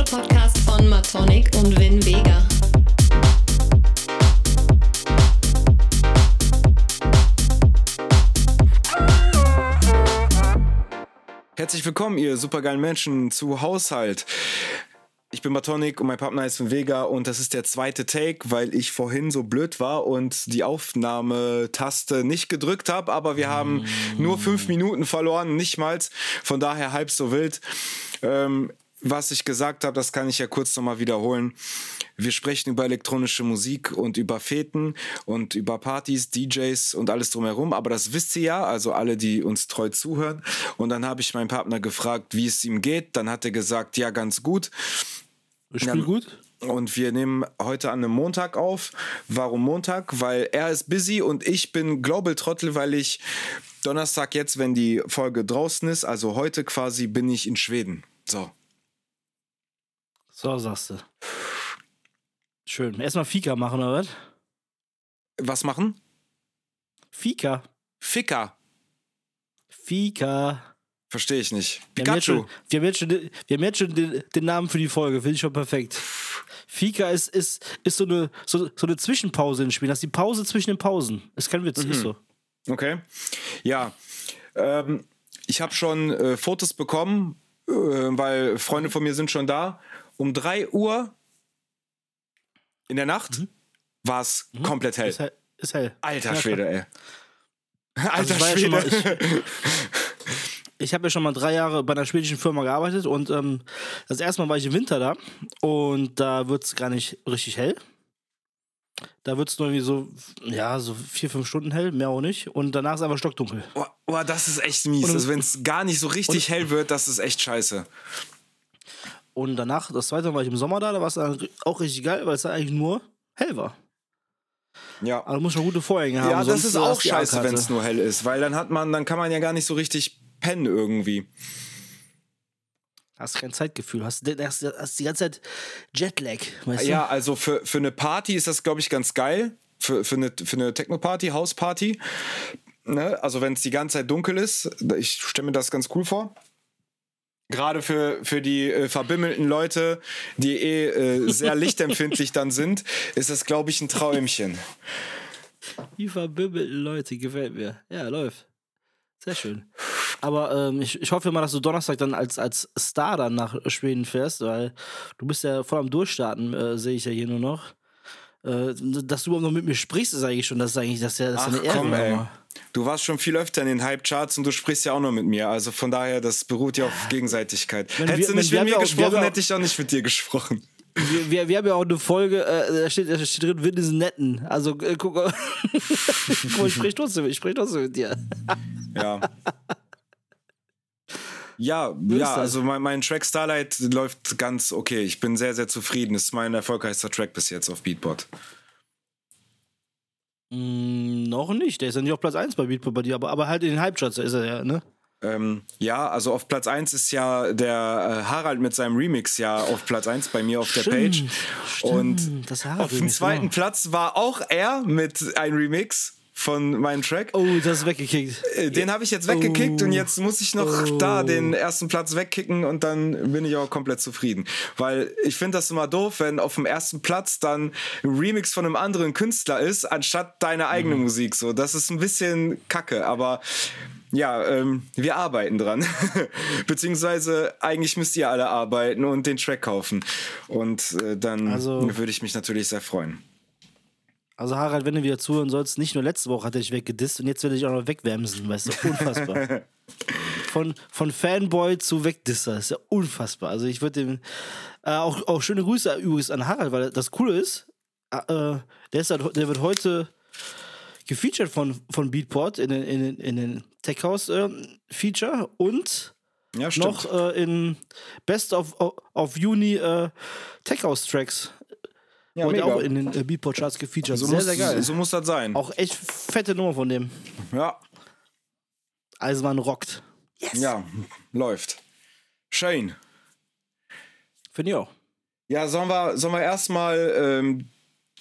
elektronische Podcast von Matonic und Vin Vega. Herzlich willkommen, ihr supergeilen Menschen zu Haushalt. Ich bin Matonic und mein Partner ist von Vega und das ist der zweite Take, weil ich vorhin so blöd war und die Aufnahmetaste nicht gedrückt habe, aber wir haben nur fünf Minuten verloren, nicht mal. Von daher halb so wild. Ähm, was ich gesagt habe, das kann ich ja kurz nochmal wiederholen. Wir sprechen über elektronische Musik und über Feten und über Partys, DJs und alles drumherum. Aber das wisst ihr ja, also alle, die uns treu zuhören. Und dann habe ich meinen Partner gefragt, wie es ihm geht. Dann hat er gesagt, ja, ganz gut. Ich spiele gut. Und wir nehmen heute an einem Montag auf. Warum Montag? Weil er ist busy und ich bin Global Trottel, weil ich Donnerstag jetzt, wenn die Folge draußen ist, also heute quasi, bin ich in Schweden. So. So sagst du. Schön. Erstmal Fika machen, oder was? Was machen? Fika. Ficker. Fika. Verstehe ich nicht. Wir haben jetzt Pikachu. schon, wir haben jetzt schon, den- wir haben jetzt schon den, den Namen für die Folge. Finde ich schon perfekt. Fika ist, ist, ist so, eine, so, so eine Zwischenpause im Spiel. Das ist die Pause zwischen den Pausen. Ist kein Witz, Mhm. ist so. Okay. Ja. Ähm, ich habe schon äh, Fotos bekommen, äh, weil Freunde von mir sind schon da. Um 3 Uhr in der Nacht war es komplett hell. Ist, hell- ist hell. Alter Ja, Schwede, ey. Alter Also ich war ja mal- Schwede. Ich habe ja schon mal drei Jahre bei einer schwedischen Firma gearbeitet und ähm, das erste Mal war ich im Winter da und da wird es gar nicht richtig hell. Da wird es nur irgendwie so, ja, so vier, fünf Stunden hell, mehr auch nicht. Und danach ist einfach stockdunkel. Oh, oh, das ist echt mies. Und- also, wenn es gar nicht so richtig hell wird, das ist echt scheiße. Und danach, das zweite Mal war ich im Sommer da, da war es auch richtig geil, weil es da eigentlich nur hell war. Ja. Aber du musst schon gute Vorhänge haben. Ja, das ist auch scheiße, wenn es nur hell ist, weil dann hat man, dann kann man ja gar nicht so richtig pennen irgendwie. Hast kein Zeitgefühl, hast, hast, hast die ganze Zeit Jetlag, weißt Ja, also für, für eine Party ist das, glaube ich, ganz geil. Für, für eine, für eine Techno-Party, Hausparty. Ne? Also wenn es die ganze Zeit dunkel ist, ich stelle mir das ganz cool vor. Gerade für, für die äh, verbimmelten Leute, die eh äh, sehr lichtempfindlich dann sind, ist das, glaube ich, ein Träumchen. Die verbibbelten Leute, gefällt mir. Ja, läuft. Sehr schön. Aber ähm, ich, ich hoffe mal, dass du Donnerstag dann als, als Star dann nach Schweden fährst, weil du bist ja voll am Durchstarten, äh, sehe ich ja hier nur noch. Äh, dass du überhaupt noch mit mir sprichst, ist eigentlich schon, das ist eigentlich das ist ja, das ist eine Ehre. komm, ey. Du warst schon viel öfter in den Hype-Charts und du sprichst ja auch nur mit mir. Also von daher, das beruht ja auf Gegenseitigkeit. Wenn Hättest wir- du nicht mit mir auch- gesprochen, auch- hätte ich auch nicht mit dir gesprochen. Wir, wir, wir haben ja auch eine Folge, äh, da, steht, da steht drin, Win ist netten. Also äh, guck mal, guck mal, ich sprich trotzdem, ich sprich trotzdem mit dir. Ja. Ja, ja, also mein, mein Track Starlight läuft ganz okay. Ich bin sehr, sehr zufrieden. Das ist mein erfolgreichster Track bis jetzt auf Beatbot. Mm, noch nicht, der ist ja nicht auf Platz 1 bei Beatport bei dir, aber, aber halt in den Hype-Charts ist er ja, ne? Ähm, ja, also auf Platz 1 ist ja der äh, Harald mit seinem Remix ja auf Platz 1 bei mir auf der Page. Und das auf dem Harald-Remix, zweiten genau. Platz war auch er mit einem Remix von meinem Track. Oh, das ist weggekickt. Äh, Den habe ich jetzt weggekickt Oh. und jetzt muss ich noch Oh. da den ersten Platz wegkicken und dann bin ich auch komplett zufrieden. Weil ich finde das immer doof, wenn auf dem ersten Platz dann ein Remix von einem anderen Künstler ist, anstatt deine eigene Mhm. Musik. So, das ist ein bisschen kacke, aber ja, ähm, wir arbeiten dran. Beziehungsweise eigentlich müsst ihr alle arbeiten und den Track kaufen. Und äh, dann Also- würde ich mich natürlich sehr freuen. Also Harald, wenn du wieder zuhören sollst, nicht nur letzte Woche hat er dich weggedisst und jetzt will ich auch noch wegwämsen, weißt du, unfassbar. von, von Fanboy zu Wegdisser, ist ja unfassbar. Also ich würde dem, äh, auch, auch schöne Grüße übrigens an Harald, weil das Coole ist, äh, der, ist halt, der wird heute gefeatured von, von Beatport in den, in den, in den Tech House äh, Feature und Ja, noch äh, in Best of, of, of Uni äh, Tech House Tracks. Ja, Wurde mega. auch in den äh, Beatport Charts gefeatured. so, sehr, muss, sehr geil. so muss das sein. Auch echt fette Nummer von dem. Ja. Eisenbahn rockt. Ja, läuft. Schön. Finde ich auch. Ja, sollen wir, sollen wir erstmal ähm,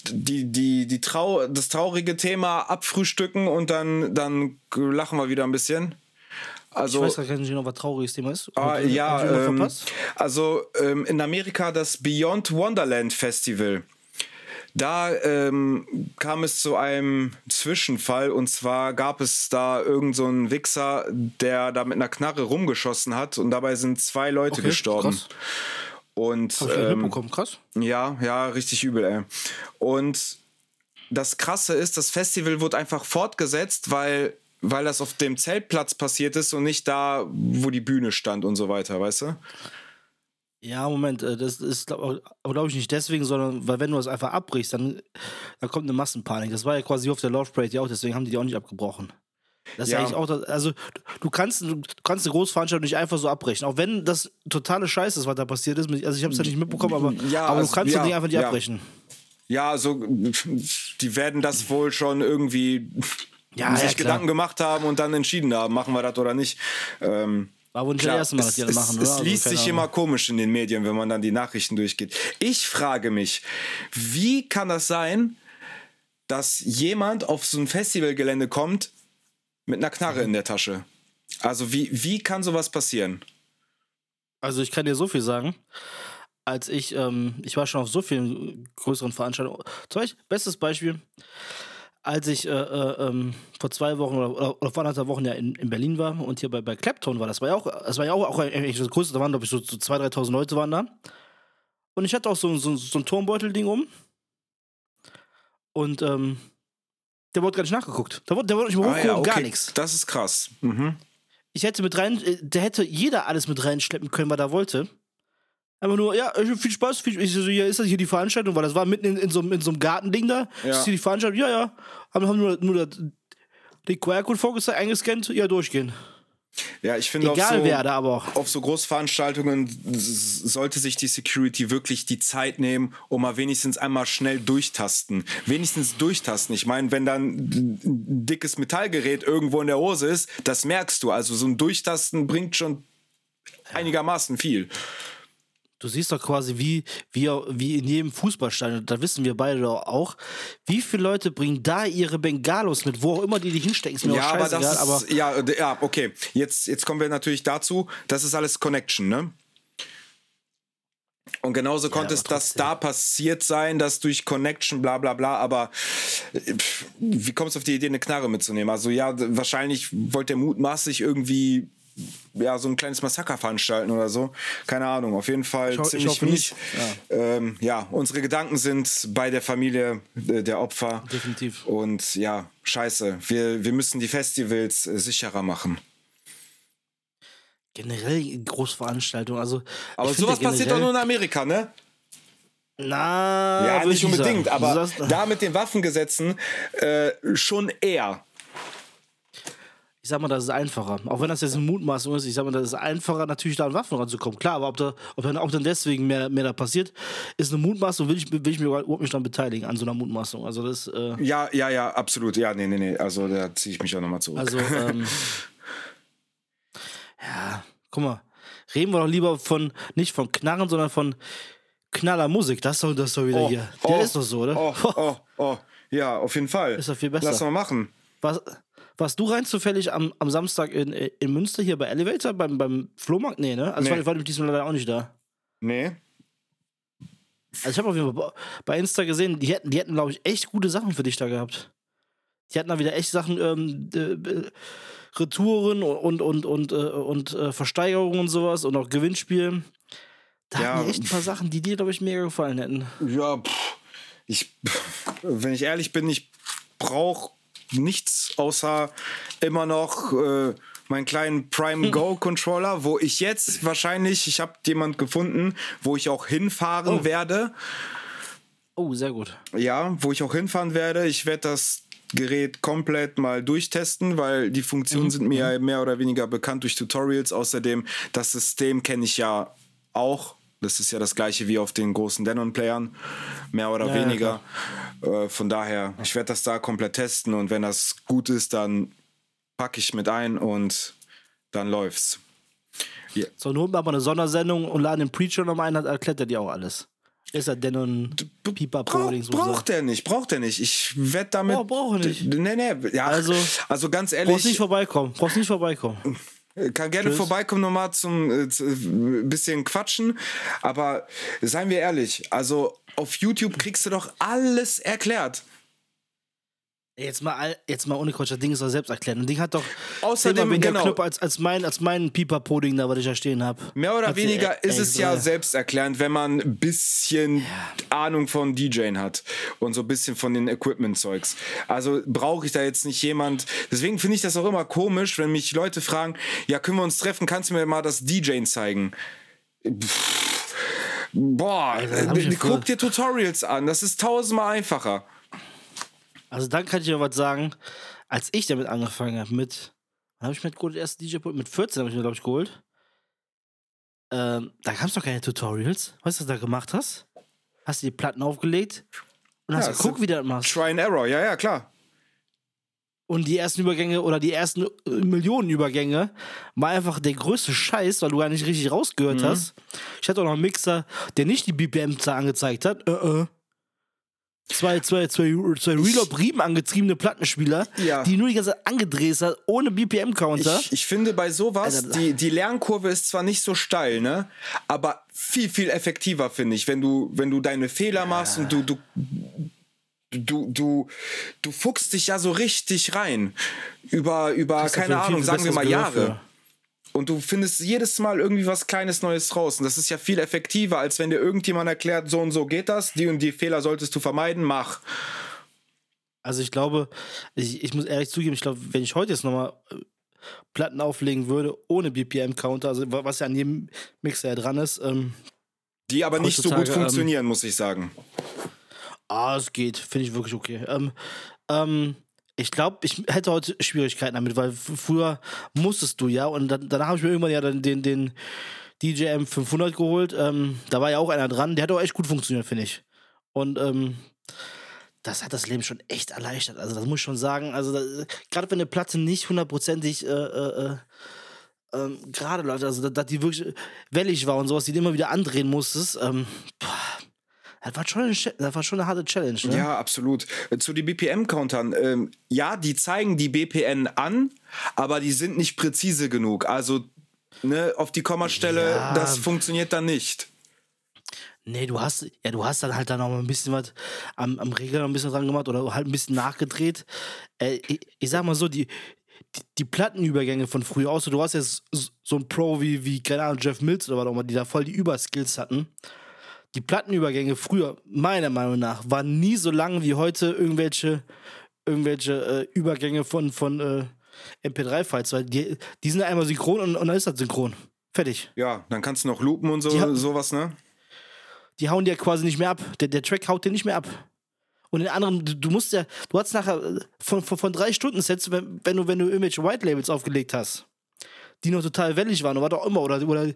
die, die, die Trau das traurige Thema abfrühstücken und dann, dann lachen wir wieder ein bisschen? Also, ich weiß gar nicht genau, was trauriges Thema ist. Ah, ja, ähm, also ähm, in Amerika das Beyond Wonderland Festival. Da ähm, kam es zu einem Zwischenfall und zwar gab es da irgend so einen Wichser, der da mit einer Knarre rumgeschossen hat und dabei sind zwei Leute Okay, gestorben. krass. Und ähm, krass. ja, ja, richtig übel, ey. Und das Krasse ist, das Festival wurde einfach fortgesetzt, weil, weil das auf dem Zeltplatz passiert ist und nicht da, wo die Bühne stand und so weiter, weißt du? Ja, Moment, äh, das ist, glaube glaub ich, nicht deswegen, sondern weil wenn du das einfach abbrichst, dann, dann kommt eine Massenpanik. Das war ja quasi auf der Love Parade ja auch, deswegen haben die die auch nicht abgebrochen. Das ist Ja. eigentlich auch, das, also du kannst, du kannst eine Großveranstaltung nicht einfach so abbrechen. Auch wenn das totale Scheiße ist, was da passiert ist. Also ich habe es ja nicht mitbekommen, aber, Ja, aber du kannst ja, das Ding einfach nicht ja. abbrechen. Ja, also die werden das wohl schon irgendwie Ja, sich. Gedanken gemacht haben und dann entschieden haben, machen wir das oder nicht. Ähm, War wohl nicht Klar, das erste Mal, dass es, die das es, machen, oder? es Also, liest keine sich Ahnung. immer komisch in den Medien, wenn man dann die Nachrichten durchgeht. Ich frage mich, wie kann das sein, dass jemand auf so ein Festivalgelände kommt mit einer Knarre in der Tasche? Also wie, wie kann sowas passieren? Also ich kann dir so viel sagen. Als ich, ähm, ich war schon auf so vielen größeren Veranstaltungen. Zum Beispiel, bestes Beispiel, als ich äh, äh, ähm, vor zwei Wochen oder, oder, oder vor anderthalb Wochen ja in, in Berlin war und hier bei, bei Clapton war, das war ja auch, das war ja auch, auch eigentlich das größte, da waren glaube ich so, so 2.000, 3.000 Leute waren da. Und ich hatte auch so, so, so ein Turmbeutel-Ding um. Und ähm, der wurde gar nicht nachgeguckt. Da wurde, der wurde nicht mehr Ah hochgehoben, ja, gar okay. nichts. Das ist krass. Mhm. Ich hätte mit rein, äh, der hätte jeder alles mit reinschleppen können, was er wollte. Einfach nur, ja, äh, viel Spaß. Viel, ich so, ja, ist das hier die Veranstaltung? Weil das war mitten in, in, so, einem- in so einem Gartending da. Ja. Ist hier die Veranstaltung? Ja, ja. Haben, haben nur, nur das, den QR-Code vorgezeigt, eingescannt. Ja, durchgehen. Ja, ich finde Egal auf so, wer da aber auch. auf so Großveranstaltungen sollte sich die Security wirklich die Zeit nehmen, um mal wenigstens einmal schnell durchtasten. Wenigstens durchtasten. Ich meine, wenn dann ein dickes Metallgerät irgendwo in der Hose ist, das merkst du. Also so ein Durchtasten bringt schon einigermaßen viel. Du siehst doch quasi, wie, wie, wie in jedem Fußballstadion, da wissen wir beide doch auch, wie viele Leute bringen da ihre Bengalos mit, wo auch immer die die hinstecken, ist mir Ja, auch aber das aber, ist, ja, d- ja, okay. Jetzt, jetzt kommen wir natürlich dazu, das ist alles Connection, ne? Und genauso konnte es aber das da passiert sein, dass durch Connection, bla bla bla, aber äh, pff, wie kommst du auf die Idee, eine Knarre mitzunehmen? Also ja, wahrscheinlich wollte er mutmaßlich irgendwie ja, so ein kleines Massaker veranstalten oder so. Keine Ahnung, auf jeden Fall Ich ich ziemlich hoffe mies. nicht. Ja. Ähm, ja, unsere Gedanken sind bei der Familie äh, der Opfer. Definitiv. Und ja, scheiße. Wir, wir müssen die Festivals äh, sicherer machen. generell Großveranstaltungen, also. Aber ich sowas passiert doch nur in Amerika, ne? Na, Ja, nicht ich unbedingt, sagen. aber da mit den Waffengesetzen äh, schon eher. Ich sag mal, das ist einfacher. Auch wenn das jetzt eine Mutmaßung ist, ich sag mal, das ist einfacher, natürlich da an Waffen ranzukommen. Klar, aber ob, da, ob, dann, ob dann deswegen mehr, mehr da passiert, ist eine Mutmaßung, will ich, will ich mich überhaupt nicht dran beteiligen, an so einer Mutmaßung. Also das, äh, Ja, ja, ja, absolut. Ja, nee, nee, nee. Also da ziehe ich mich auch nochmal zurück. also, ähm, ja, guck mal, reden wir doch lieber von, nicht von Knarren, sondern von Knaller Musik. Das ist doch, das ist doch wieder hier. Der ist doch so, oder? Oh, oh, oh. Ja, auf jeden Fall. Ist doch viel besser. Lass mal machen. Was, warst du rein zufällig am, am Samstag in, in Münster hier bei Elevator, beim, beim Flohmarkt? Nee, ne? Also Nee. war, war ich diesmal leider auch nicht da. Nee. Also ich habe auf jeden Fall bei Insta gesehen, die hätten, die hätten glaube ich, echt gute Sachen für dich da gehabt. Die hatten da wieder echt Sachen, ähm, äh, Retouren und, und, und, äh, und äh, Versteigerungen und sowas und auch Gewinnspiele. Da Ja. hatten die echt ein paar Sachen, die dir, glaube ich, mega gefallen hätten. Ja, pff, ich, wenn ich ehrlich bin, ich brauche nichts außer immer noch äh, meinen kleinen Prime Go Controller, wo ich jetzt wahrscheinlich, ich habe jemand gefunden, wo ich auch hinfahren Oh. werde. Oh, sehr gut. Ja, wo ich auch hinfahren werde. Ich werde das Gerät komplett mal durchtesten, weil die Funktionen sind mir ja mehr oder weniger bekannt durch Tutorials. Außerdem, das System kenne ich ja auch. Das ist ja das gleiche wie auf den großen Denon-Playern, mehr oder Ja, ja, weniger. äh, von daher, ich werde das da komplett testen und wenn das gut ist, dann packe ich mit ein und dann läuft's. So, nun holen wir aber eine Sondersendung und laden den Preacher nochmal ein, dann erklärt er dir auch alles. Ist er denn ein Pipapo Brauch, braucht er nicht, braucht er nicht. Ich wette damit. Oh, braucht er nicht. Nee, nee, ja, also, Also- ganz Brauchst nicht ehrlich, vorbeikommen. Brauchst nicht vorbeikommen. Kann gerne Tschüss. vorbeikommen nochmal zum äh, ein bisschen quatschen. Aber seien wir ehrlich, also auf YouTube kriegst du doch alles erklärt. Jetzt mal, jetzt mal ohne Quatsch, das Ding ist doch selbst erklärt. Das Ding hat doch Außerdem, weniger genau. Knöpfe als, als mein, als mein Pipapo-Ding da, was ich da stehen habe. Mehr oder weniger ist es ja selbsterklärend, wenn man ein bisschen Ahnung von DJing hat und so ein bisschen von den Equipment-Zeugs. Also brauche ich da jetzt nicht jemand. Deswegen finde ich das auch immer komisch, wenn mich Leute fragen: Ja, können wir uns treffen? Kannst du mir mal das DJing zeigen? Pff, boah, äh, ja guck dir Tutorials an. Das ist tausendmal einfacher. Also dann kann ich dir was sagen, als ich damit angefangen habe mit, wann habe ich mir geholt, erst DJ Pult? Mit 14 habe ich mir, glaube ich, geholt. Ähm, da gab es doch keine Tutorials. Weißt du, was du da gemacht hast? Hast du die Platten aufgelegt und hast Ja, geguckt, so- wie du das machst. Try and Error, ja, ja, klar. Und die ersten Übergänge oder die ersten äh, Millionen Übergänge war einfach der größte Scheiß, weil du gar nicht richtig Mhm. rausgehört hast. Ich hatte auch noch einen Mixer, der nicht die BPM-Zahl angezeigt hat. Äh, äh. Zwei, zwei, zwei, zwei Reload Riemen angetriebene Plattenspieler, Ja. die nur die ganze Zeit angedreht hat, ohne BPM-Counter. Ich, ich finde bei sowas, Alter, die, die Lernkurve ist zwar nicht so steil, ne? Aber viel, viel effektiver, finde ich, wenn du, wenn du deine Fehler machst und du, du, du, du, du fuchst dich ja so richtig rein. Über, über keine Ahnung, sagen wir mal Jahre. für. Und du findest jedes Mal irgendwie was Kleines Neues raus. Und das ist ja viel effektiver, als wenn dir irgendjemand erklärt, so und so geht das, die und die Fehler solltest du vermeiden, mach. Also ich glaube, ich, ich muss ehrlich zugeben, ich glaube, wenn ich heute jetzt nochmal äh, Platten auflegen würde, ohne BPM-Counter, also wa- was ja an jedem Mixer ja dran ist, ähm, Die aber nicht so gut ähm, funktionieren, muss ich sagen. Ah, es geht. Finde ich wirklich okay. Ähm, ähm, ich glaube, ich hätte heute Schwierigkeiten damit, weil früher musstest du ja und dann, danach habe ich mir irgendwann ja dann den, den DJM 500 geholt. Ähm, da war ja auch einer dran. Der hat auch echt gut funktioniert, finde ich. Und ähm, das hat das Leben schon echt erleichtert. Also, das muss ich schon sagen. Also, gerade wenn eine Platte nicht hundertprozentig äh, äh, äh, ähm, gerade läuft, also dass die wirklich wellig war und sowas, die du immer wieder andrehen musstest, ähm, boah, das war schon eine, das war schon eine harte Challenge. Ne? Ja, absolut. Zu den BPM-Countern. Ähm, ja, die zeigen die BPN an, aber die sind nicht präzise genug. Also ne, auf die Kommastelle, Ja. das funktioniert dann nicht. Nee, du hast, ja, du hast dann halt dann noch mal ein bisschen was am, am Regler noch ein bisschen dran gemacht oder halt ein bisschen nachgedreht. Äh, ich, ich sag mal so, die, die, die Plattenübergänge von früher aus, du hast jetzt so ein Pro wie, wie, keine Ahnung, Jeff Mills oder was auch immer, die da voll die Überskills hatten. Die Plattenübergänge früher, meiner Meinung nach, waren nie so lang wie heute irgendwelche, irgendwelche äh, Übergänge von, von äh, MP3-Files, weil die, die sind einmal synchron und, und dann ist das synchron. Fertig. Ja, dann kannst du noch loopen und so, Die sowas, ne? die hauen dir quasi nicht mehr ab. Der, der Track haut dir nicht mehr ab. Und den anderen, du, du musst ja, du hast nachher äh, von, von, von drei Stunden Sets, wenn, wenn du, wenn du irgendwelche White Labels aufgelegt hast, die noch total wellig waren oder was auch immer, oder, oder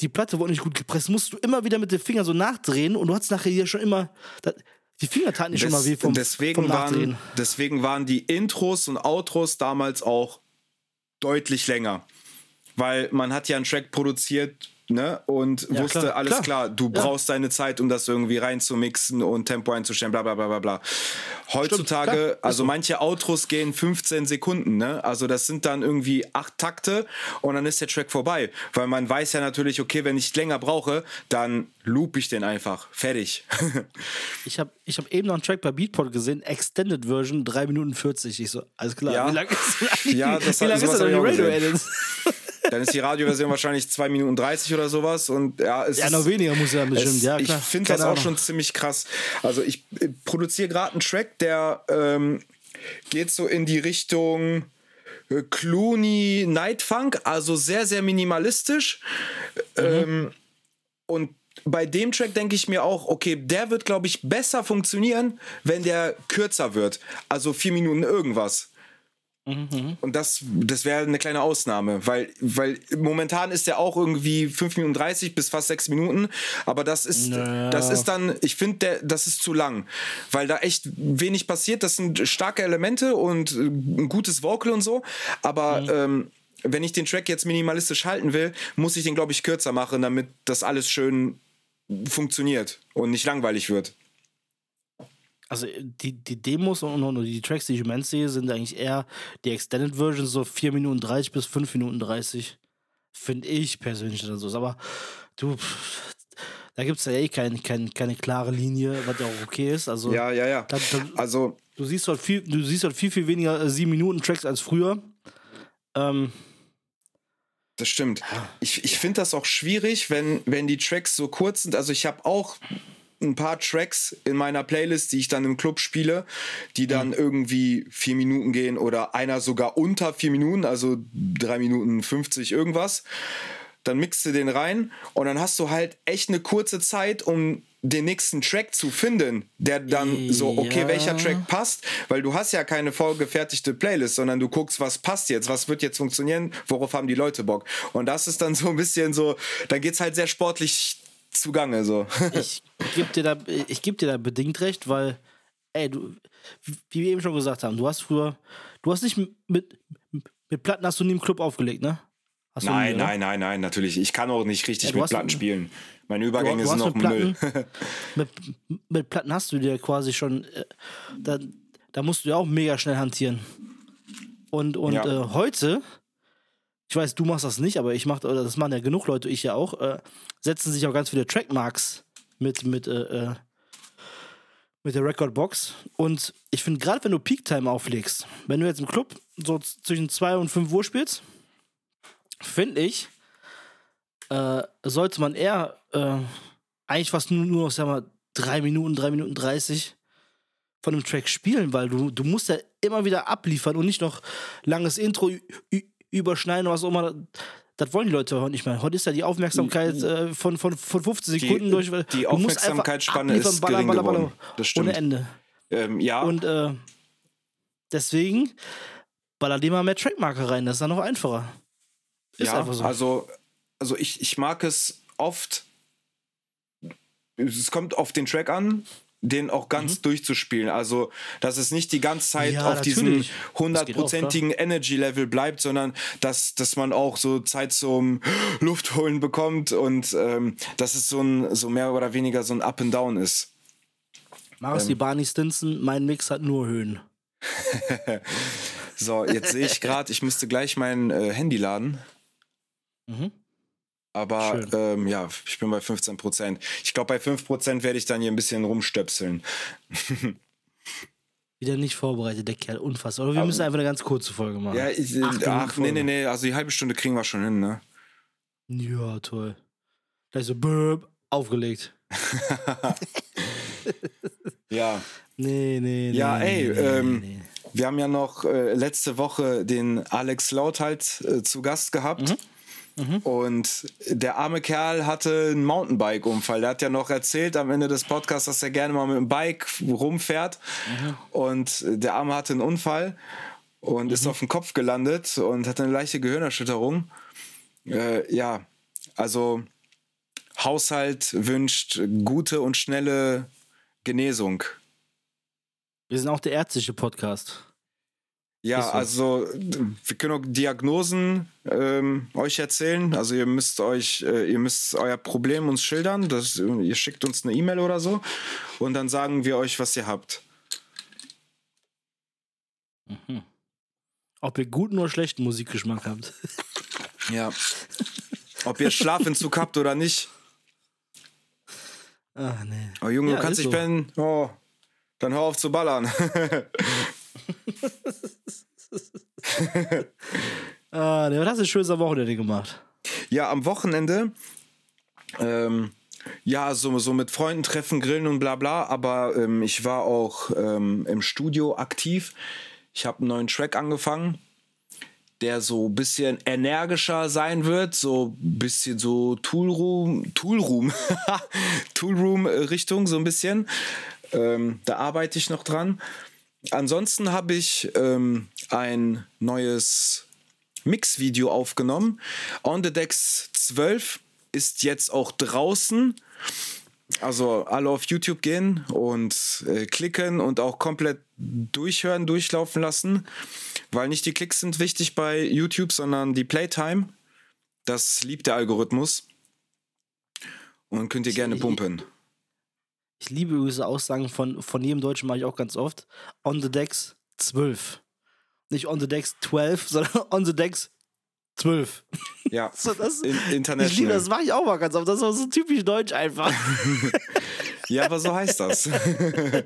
die Platte wurde nicht gut gepresst, musst du immer wieder mit den Fingern so nachdrehen und du hast nachher hier schon immer, da, die Finger taten dir schon mal weh vom, deswegen, vom Nachdrehen. waren, deswegen waren die Intros und Outros damals auch deutlich länger. Weil man hat ja einen Track produziert ne, und Ja, wusste, klar, alles klar. klar, du Ja. brauchst deine Zeit, um das irgendwie reinzumixen und Tempo einzustellen, bla bla bla bla bla. Heutzutage, ist also so. manche Outros gehen 15 Sekunden, ne? Also das sind dann irgendwie acht Takte und dann ist der Track vorbei. Weil man weiß ja natürlich, okay, wenn ich länger brauche, dann loop ich den einfach. Fertig. Ich habe ich hab eben noch einen Track bei Beatport gesehen, Extended Version, 3 Minuten 40. Ich so, alles klar. Ja. Wie lang ist eigentlich Ja, das wie hat- lang ist auch Radio. Edits? Dann ist die Radioversion wahrscheinlich 2 Minuten 30 oder sowas. Und ja, es Ja, ist, noch weniger muss ja bestimmt. es, ja, ich klar. finde Keine das auch Ahnung. schon ziemlich krass. Also ich äh, produziere gerade einen Track, der ähm, geht so in die Richtung äh, Clooney Nightfunk, also sehr, sehr minimalistisch. Ähm, und bei dem Track denke ich mir auch, okay, der wird, glaube ich, besser funktionieren, wenn der kürzer wird. Also vier Minuten irgendwas. Und das, das wäre eine kleine Ausnahme, weil, weil momentan ist der auch irgendwie 5 Minuten 30 bis fast 6 Minuten, aber das ist, Naja. das ist dann, ich finde, das ist zu lang, weil da echt wenig passiert. Das sind starke Elemente und äh, ein gutes Vocal und so, aber ähm, wenn ich den Track jetzt minimalistisch halten will, muss ich den, glaube ich, kürzer machen, damit das alles schön funktioniert und nicht langweilig wird. Also die, die Demos und, und die Tracks, die ich im Moment sehe, sind eigentlich eher die Extended Version, so 4 Minuten 30 bis 5 Minuten 30. Finde ich persönlich dann so. Aber du, pff, da gibt es ja eh kein, kein, keine klare Linie, was ja auch okay ist. Also, Ja, ja, ja. da, da, Also, du siehst halt viel, du siehst halt viel, viel weniger äh, 7 Minuten Tracks als früher. Ähm, Das stimmt. Ich, ich finde das auch schwierig, wenn, wenn die Tracks so kurz sind. Also ich habe auch ein paar Tracks in meiner Playlist, die ich dann im Club spiele, die dann irgendwie vier Minuten gehen oder einer sogar unter vier Minuten, also drei Minuten 50 irgendwas. Dann mixt du den rein und dann hast du halt echt eine kurze Zeit, um den nächsten Track zu finden, der dann so, okay, Ja. welcher Track passt, weil du hast ja keine vorgefertigte Playlist, sondern du guckst, was passt jetzt, was wird jetzt funktionieren, worauf haben die Leute Bock. Und das ist dann so ein bisschen so, da geht's halt sehr sportlich zugange, so. ich gebe dir, da, ich geb dir da bedingt recht, weil, ey, du, wie wir eben schon gesagt haben, du hast früher, du hast nicht mit, mit Platten hast du nie im Club aufgelegt, ne? Hast du Nein, nie, nein, nein, nein, natürlich. Ich kann auch nicht richtig Ja, du mit Platten spielen. Meine Du, Übergänge du sind hast noch Müll. Mit, mit Platten hast du dir quasi schon, äh, da, da musst du ja auch mega schnell hantieren. Und, und Ja. äh, heute, ich weiß, du machst das nicht, aber ich mach, oder das machen ja genug Leute, ich ja auch, äh, setzen sich auch ganz viele Trackmarks mit, mit, äh, äh, mit der Recordbox. Und ich finde, gerade wenn du Peak Time auflegst, wenn du jetzt im Club so zwischen 2 und 5 Uhr spielst, finde ich, äh, sollte man eher äh, eigentlich fast nur, nur noch, sag mal, 3 Minuten, 3 Minuten 30 von einem Track spielen, weil du, du musst ja immer wieder abliefern und nicht noch langes Intro überschneiden was auch immer. Das wollen die Leute heute nicht mehr. Heute ist ja die Aufmerksamkeit äh, von, von, von 15 Sekunden durch. die du musst einfach Aufmerksamkeitsspanne ist gering baller, baller, geworden. Das stimmt. Ohne Ende. Ähm, ja, Und äh, deswegen baller dir mal mehr Trackmarker rein. Das ist dann noch einfacher. Ist ja einfach so. also, also ich, ich mag es oft, es kommt auf den Track an, den auch ganz durchzuspielen. Also, dass es nicht die ganze Zeit Mhm. Ja, auf diesem natürlich. Hundertprozentigen Energy-Level bleibt, sondern dass, dass man auch so Zeit zum Luft holen bekommt und ähm, dass es so, ein, so mehr oder weniger so ein Up and Down ist. Marius die Barney Stinson, mein Mix hat nur Höhen. So, jetzt sehe ich gerade, ich müsste gleich mein äh, Handy laden. Mhm. Aber ähm, ja, ich bin bei 15 Prozent. Ich glaube, bei 5 Prozent werde ich dann hier ein bisschen rumstöpseln. Wieder nicht vorbereitet, der Kerl. Unfassbar. Oder wir müssen einfach eine ganz kurze Folge machen. Ja, ich, äh, ach, nee, nee, nee, also die halbe Stunde kriegen wir schon hin, ne? Ja, toll. Gleich so, burp, aufgelegt. Ja. Nee, nee, nee. Ja, ey, nee, ähm, nee, nee. Wir haben ja noch äh, letzte Woche den Alex Laut halt äh, zu Gast gehabt. Und der arme Kerl hatte einen Mountainbike-Unfall. Der hat ja noch erzählt am Ende des Podcasts, dass er gerne mal mit dem Bike rumfährt. Und der Arme hatte einen Unfall und ist auf den Kopf gelandet und hatte eine leichte Gehirnerschütterung. Äh, ja, also Haushalt wünscht gute und schnelle Genesung. Wir sind auch der ärztliche Podcast. Ja, so. also wir können auch Diagnosen ähm, euch erzählen. Also ihr müsst euch, äh, ihr müsst euer Problem uns schildern. Das, ihr schickt uns eine E-Mail oder so und dann sagen wir euch, was ihr habt. Ob ihr guten oder schlechten Musikgeschmack habt. Ja. Ob ihr Schlafentzug habt oder nicht. Ah, nee. Oh Junge, Ja, du kannst nicht so. pennen. Oh, dann hör auf zu ballern. Ah, nee, was hast du schönes Wochenende gemacht? Ja, am Wochenende, ähm, ja, so, so mit Freunden treffen, grillen und bla bla, aber ähm, ich war auch ähm, im Studio aktiv. Ich habe einen neuen Track angefangen, der so ein bisschen energischer sein wird, so ein bisschen so Toolroom, Toolroom, Toolroom-Richtung, so ein bisschen. Ähm, da arbeite ich noch dran. Ansonsten habe ich ähm, ein neues Mix-Video aufgenommen. On the Decks 12 ist jetzt auch draußen. Also alle auf YouTube gehen und äh, klicken und auch komplett durchhören, durchlaufen lassen, weil nicht die Klicks sind wichtig bei YouTube, sondern die Playtime. Das liebt der Algorithmus. Und könnt ihr gerne pumpen. Ich liebe diese Aussagen von, von jedem Deutschen, mache ich auch ganz oft. On the decks 12. Nicht on the decks 12, sondern on the decks 12. Ja, So, das, in, ich liebe international. das, mache ich auch mal ganz oft. Das ist auch so typisch deutsch einfach. Ja, aber so heißt das.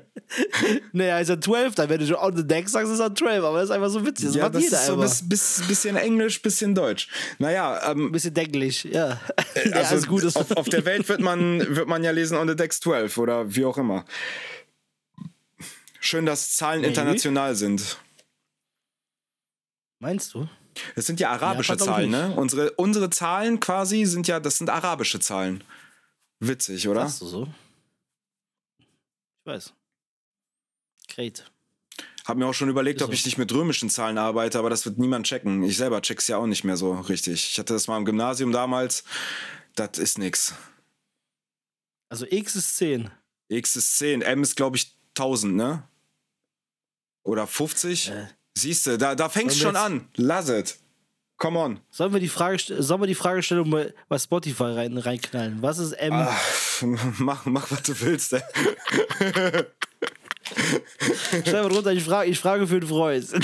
naja, ist ja 12, dann wenn du schon on the decks sagst, ist er 12. Aber das ist einfach so witzig. Das ja, macht das jeder ist so bis, bis, bisschen Englisch, bisschen Deutsch. Naja, ähm, Ein bisschen denklich, ja. ja also alles gut. Das auf, auf der Welt wird man, wird man ja lesen on the decks 12 oder wie auch immer. Schön, dass Zahlen Maybe. international sind. Meinst du? Das sind ja arabische Ja, Zahlen, ne? Unsere, unsere Zahlen quasi sind ja, das sind arabische Zahlen. Witzig, oder? Hast du so? Ich weiß. Great. Hab mir auch schon überlegt, ob ich nicht mit römischen Zahlen arbeite, aber das wird niemand checken. Ich selber check's ja auch nicht mehr so richtig. Ich hatte das mal im Gymnasium damals. Das ist nix. Also X ist 10. X ist 10, M ist, glaube ich, 1000, ne? Oder 50? Äh. Siehste, da, da fängst Wollen schon an. Lass it. Come on. Sollen wir die, Frage, sollen wir die Fragestellung bei, bei Spotify rein, reinknallen? Was ist M? Ah, mach, mach, was du willst, ey. Schreib mal drunter, ich frage, ich frage für einen Freund.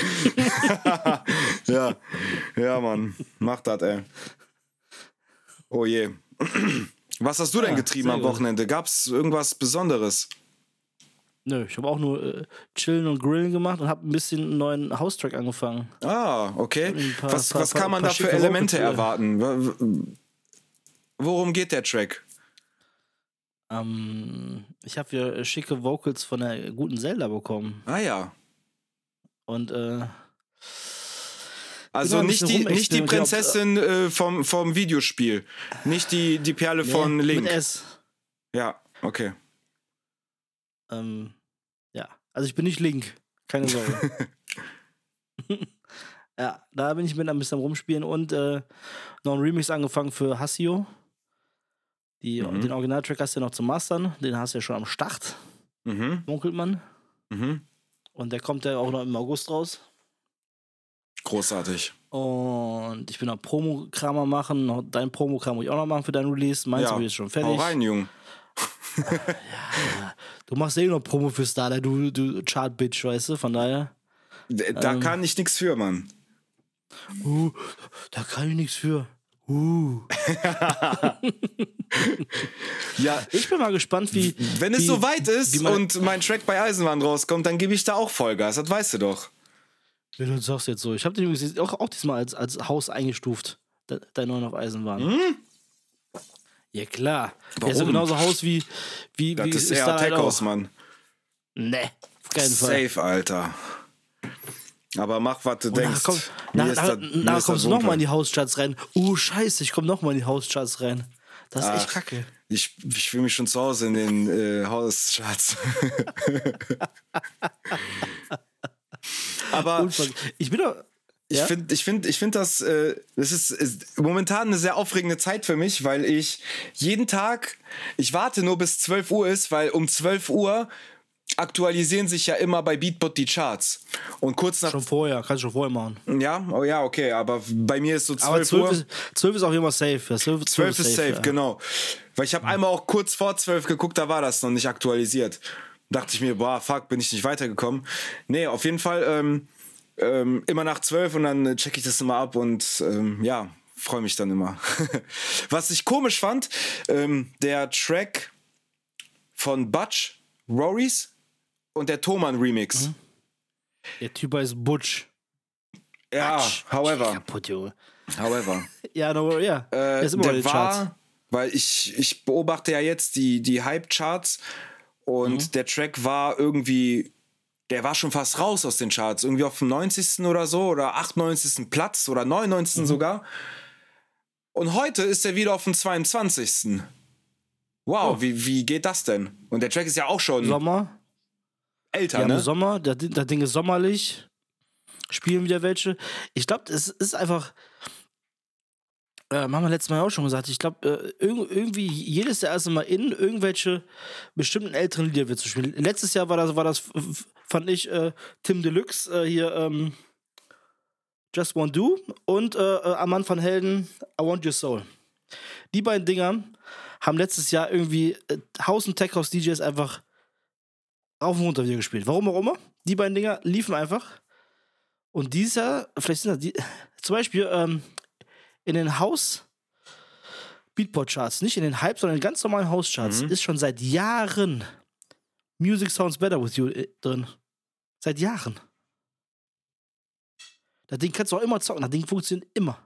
Ja, ja, Mann. Mach das, ey. Oh je. Was hast du denn Ja, getrieben am. Wochenende? Gab's irgendwas Besonderes? Nö, ich habe auch nur äh, Chillen und Grillen gemacht und habe ein bisschen einen neuen Haustrack angefangen. Ah, okay. Paar- was paar- was kann man paar da für Elemente erwarten? Worum geht der Track? Ähm, ich habe hier äh, schicke Vocals von der guten Zelda bekommen. Ah ja. Und äh, Also nicht die, nicht die Prinzessin äh, vom, vom Videospiel. Nicht die, die Perle von nee, Link. mit S. Ja, okay. Ähm, ja, also ich bin nicht Link. Keine Sorge. ja, da bin ich mit ein bisschen rumspielen und äh, noch ein Remix angefangen für Hasio. Die, Mhm. Den Originaltrack hast du ja noch zu mastern. Den hast du ja schon am Start, Mhm. munkelt man. Mhm. Und der kommt ja auch noch im August raus. Großartig. Und ich bin noch Promo-Kram am machen. Dein Promo-Kram muss ich auch noch machen für dein Release. Meinst ja. ist schon Hau fertig? rein, Jung. Du machst eh noch Promo für Starlight, du, du Chart-Bitch, weißt du? Von daher. Da Ähm. kann ich nichts für, Mann. Uh, da kann ich nichts für. Uh. Ja, Ich bin mal gespannt, wie. wenn es soweit ist und mein Track bei Eisenbahn rauskommt, dann gebe ich da auch Vollgas. Das weißt du doch. Wenn du sagst jetzt so. Ich habe den übrigens auch, auch diesmal als, als Haus eingestuft. de- Dein neuen auf Eisenbahn. Ja, klar. Der ist so? Warum? genauso Haus wie. wie Das wie ist eher Tech-Haus. Mann. Nee, auf keinen Fall. Safe, Alter. Aber mach, was du Und denkst. komm, nach, ist nach, mir nachher ist kommst du nochmal in die Hauscharts rein. Uh, scheiße, ich komme nochmal in die Hauscharts rein. Das ist echt Ach. kacke. Ich, ich fühle mich schon zu Hause in den äh, Hauscharts. Aber Unver ich bin doch. Ich Ja? finde, ich finde, ich finde das, äh, das ist, ist momentan eine sehr aufregende Zeit für mich, weil ich jeden Tag, ich warte nur bis 12 Uhr ist, weil um 12 Uhr aktualisieren sich ja immer bei Beatbot die Charts. Und kurz nach, Schon vorher, kannst du schon vorher machen. ja, oh ja, okay, aber bei mir ist so 12 Aber 12 Uhr. ist, 12 ist auch immer safe. Ja, 12, 12 ist safe, ja. genau. Weil ich habe einmal auch kurz vor 12 geguckt, da war das noch nicht aktualisiert. Dachte ich mir, boah, fuck, bin ich nicht weitergekommen. Nee, auf jeden Fall ähm, ähm, immer nach 12 und dann check ich das immer ab und ähm, ja, freue mich dann immer. Was ich komisch fand, ähm, der Track von Butch, Rorys und der Thoman Remix. Mhm. Der Typ heißt Butch. Ja, however, Kaputt, Junge. however. Ja, no, ja. Äh, der ist immer der den Charts. war, weil ich, ich beobachte ja jetzt die, die Hype-Charts und Mhm. der Track war irgendwie, der war schon fast raus aus den Charts, irgendwie auf dem 90. oder so oder 98. Platz oder 99. Mhm. sogar. Und heute ist er wieder auf dem 22. Wow, Oh. wie, wie geht das denn? Und der Track ist ja auch schon Sommer. älter, haben ne? Sommer, das, das Ding ist sommerlich. Spielen wieder welche. Ich glaube, es ist einfach. Äh, haben wir letztes Mal auch schon gesagt. Ich glaube, äh, irg irgendwie jedes Jahr ist immer in irgendwelche bestimmten älteren Lieder wird zu spielen. Letztes Jahr war das, war das fand ich, äh, Tim Deluxe äh, hier, ähm, Just Won't Do und äh, äh, Amand van Helden, I Want Your Soul. Die beiden Dinger haben letztes Jahr irgendwie äh, House und Tech House DJs einfach rauf und runter wieder gespielt. Warum auch immer. Die beiden Dinger liefen einfach. Und dieses Jahr, vielleicht sind das die, zum Beispiel ähm, in den House Beatport Charts, nicht in den Hype, sondern in den ganz normalen House Charts, Mhm. ist schon seit Jahren Music Sounds Better with You äh, drin. Seit Jahren. Das Ding kannst du auch immer zocken, das Ding funktioniert immer.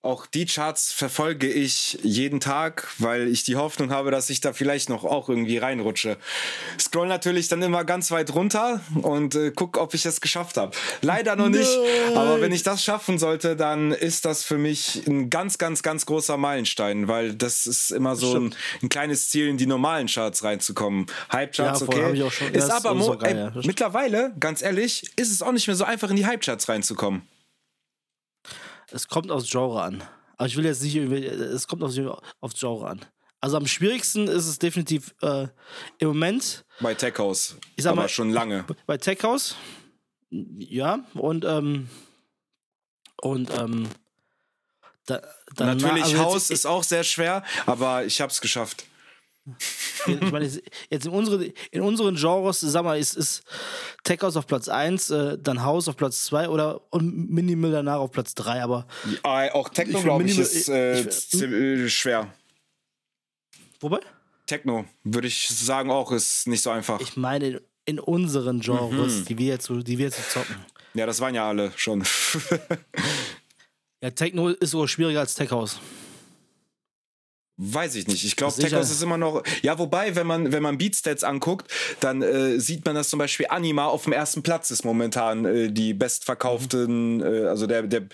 Auch die Charts verfolge ich jeden Tag, weil ich die Hoffnung habe, dass ich da vielleicht noch auch irgendwie reinrutsche. Scroll natürlich dann immer ganz weit runter und äh, guck, ob ich es geschafft habe. Leider noch nicht, Nein. aber wenn ich das schaffen sollte, dann ist das für mich ein ganz, ganz, ganz großer Meilenstein, weil das ist immer so ein, ein kleines Ziel, in die normalen Charts reinzukommen. Hype-Charts, Ja, okay. ich auch schon. Ja, Ist aber geil, ey, ja, das stimmt. mittlerweile, ganz ehrlich, ist es auch nicht mehr so einfach, in die Hype-Charts reinzukommen. Es kommt aufs Genre an. Aber ich will jetzt nicht, irgendwie- es kommt aufs, aufs Genre an. Also am schwierigsten ist es definitiv äh, im Moment Bei Tech House. Ich sag aber mal- schon lange. bei Tech House. Ja, und ähm, und ähm, da, danach- Natürlich, also Haus ist auch sehr schwer, aber ich habe es geschafft. Ich meine, jetzt- in, unsere, in unseren Genres, sag mal, ist, ist Tech House auf Platz 1, äh, dann House auf Platz 2 oder und Minimal danach auf Platz 3, aber Ah, Auch Techno, glaube ich, ist äh, ich- äh, schwer. wobei? Techno, würde ich sagen, auch ist nicht so einfach. Ich meine, in, unseren Genres, die wir jetzt die wir jetzt zocken. ja, das waren ja alle schon. Ja, Techno ist sogar schwieriger als Tech House. Weiß ich nicht. Ich glaube, Sicher. Tech House ist immer noch. Ja, wobei, wenn man, wenn man Beatstats anguckt, dann äh, sieht man, dass zum Beispiel Anima auf dem ersten Platz ist momentan äh, die bestverkauften, äh, also der, der,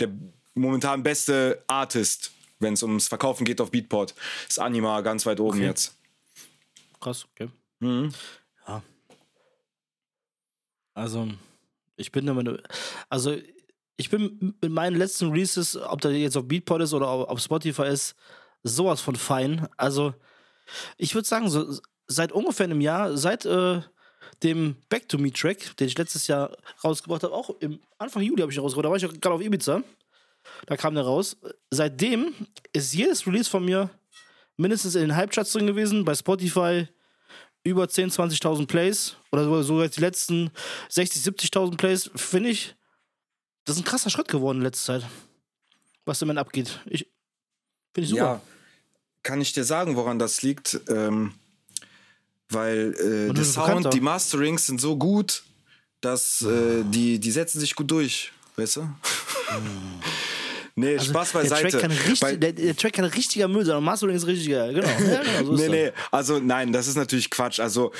der momentan beste Artist, wenn es ums Verkaufen geht auf Beatport. Ist Anima ganz weit oben Okay. jetzt. Krass, okay. Mhm. Ja. Also, ich bin immer. Also, ich bin mit meinen letzten Releases, ob der jetzt auf Beatport ist oder auf Spotify ist, sowas von fein. Also, ich würde sagen, so, seit ungefähr einem Jahr, seit äh, dem Back to Me Track, den ich letztes Jahr rausgebracht habe, auch im Anfang Juli habe ich ihn rausgebracht, da war ich gerade auf Ibiza. Da kam der raus. Seitdem ist jedes Release von mir mindestens in den Hype-Charts drin gewesen, bei Spotify über 10.000, 20.000 Plays oder so- sogar die letzten 60.000, 70.000 Plays, finde ich, das ist ein krasser Schritt geworden in letzter Zeit, was damit abgeht. Ich, finde ich super. Ja, kann ich dir sagen, woran das liegt? Ähm, weil äh, der Sound, die Masterings sind so gut, dass äh, die, die setzen sich gut durch, weißt du? nee, Spaß Also, der beiseite. Track, kann richtig, Weil- der, der Track kann richtiger Müll sein und Mastering ist richtig geil. Genau. Ja, genau so Nee, nee, also nein, das ist natürlich Quatsch. Also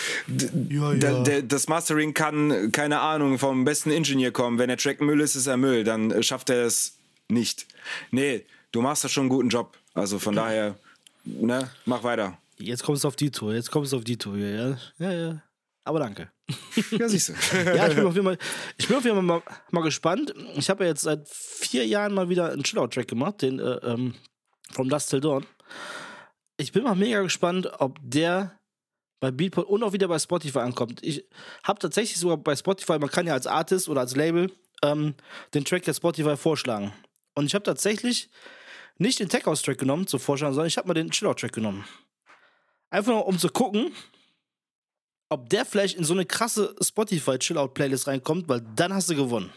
Ja, ja. der- das Mastering kann, keine Ahnung, vom besten Ingenieur kommen. Wenn der Track Müll ist, ist er Müll. Dann äh, schafft er es nicht. Nee, du machst da schon einen guten Job. Also von daher, ne, mach weiter. Jetzt kommst du auf die Tour, jetzt kommst du auf die Tour. Ja, ja. ja. Aber danke. Ja, siehst du. Ja, ich bin auf jeden Fall, ich bin auf jeden Fall mal, mal gespannt. Ich habe ja jetzt seit vier Jahren mal wieder einen Chillout-Track gemacht, den äh, ähm, From Dust Till Dawn. Ich bin mal mega gespannt, ob der bei Beatport und auch wieder bei Spotify ankommt. Ich habe tatsächlich sogar bei Spotify, man kann ja als Artist oder als Label ähm, den Track der Spotify vorschlagen. Und ich habe tatsächlich nicht den Tech House Track genommen zum Vorschlagen, sondern ich habe mal den Chillout Track genommen. Einfach nur, um zu gucken, ob der vielleicht in so eine krasse Spotify Chillout Playlist reinkommt, weil dann hast du gewonnen.